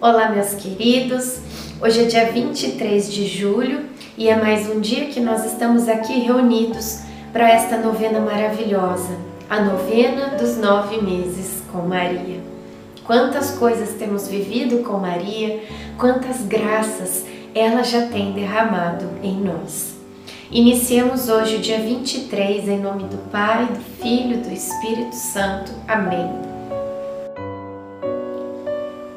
Olá, meus queridos. Hoje é dia 23 de julho e é mais um dia que nós estamos aqui reunidos para esta novena maravilhosa, a novena dos nove meses com Maria. Quantas coisas temos vivido com Maria, quantas graças ela já tem derramado em nós. Iniciemos hoje o dia 23 em nome do Pai, do Filho do Espírito Santo. Amém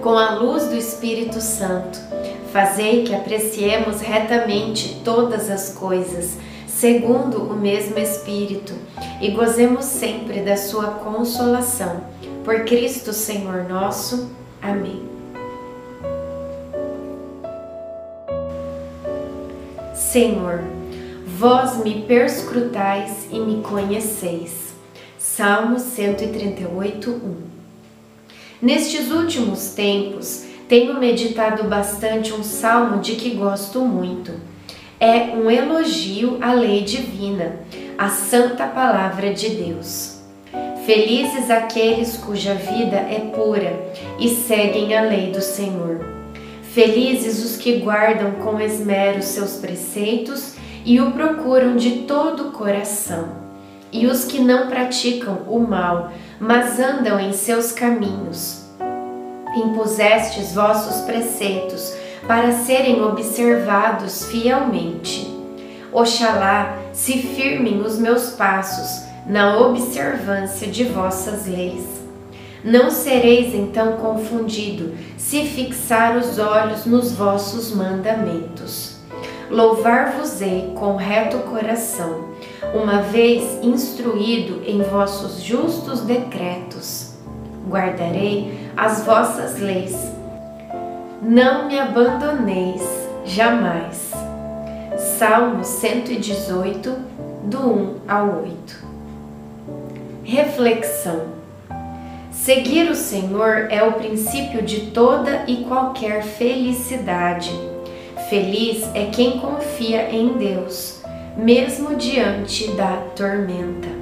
com a luz do Espírito Santo. Fazei que apreciemos retamente todas as coisas, segundo o mesmo Espírito, e gozemos sempre da Sua consolação. Por Cristo Senhor nosso. Amém. Senhor, vós me perscrutais e me conheceis. Salmo 138, 1 Nestes últimos tempos, tenho meditado bastante um salmo de que gosto muito. É um elogio à lei divina, à santa palavra de Deus. Felizes aqueles cuja vida é pura e seguem a lei do Senhor. Felizes os que guardam com esmero seus preceitos e o procuram de todo o coração e os que não praticam o mal, mas andam em seus caminhos. Impusestes vossos preceitos para serem observados fielmente. Oxalá se firmem os meus passos na observância de vossas leis. Não sereis então confundido se fixar os olhos nos vossos mandamentos. Louvar-vos-ei com reto coração uma vez instruído em vossos justos decretos. Guardarei as vossas leis. Não me abandoneis jamais. Salmo 118, do 1 ao 8. Reflexão. Seguir o Senhor é o princípio de toda e qualquer felicidade. Feliz é quem confia em Deus mesmo diante da tormenta.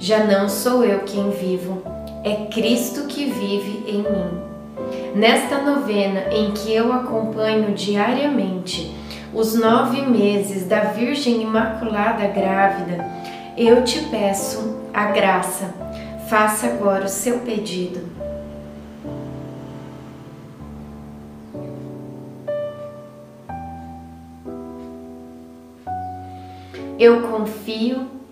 Já não sou eu quem vivo, é Cristo que vive em mim. Nesta novena em que eu acompanho diariamente os nove meses da Virgem Imaculada Grávida, eu te peço a graça. Faça agora o seu pedido. Eu confio,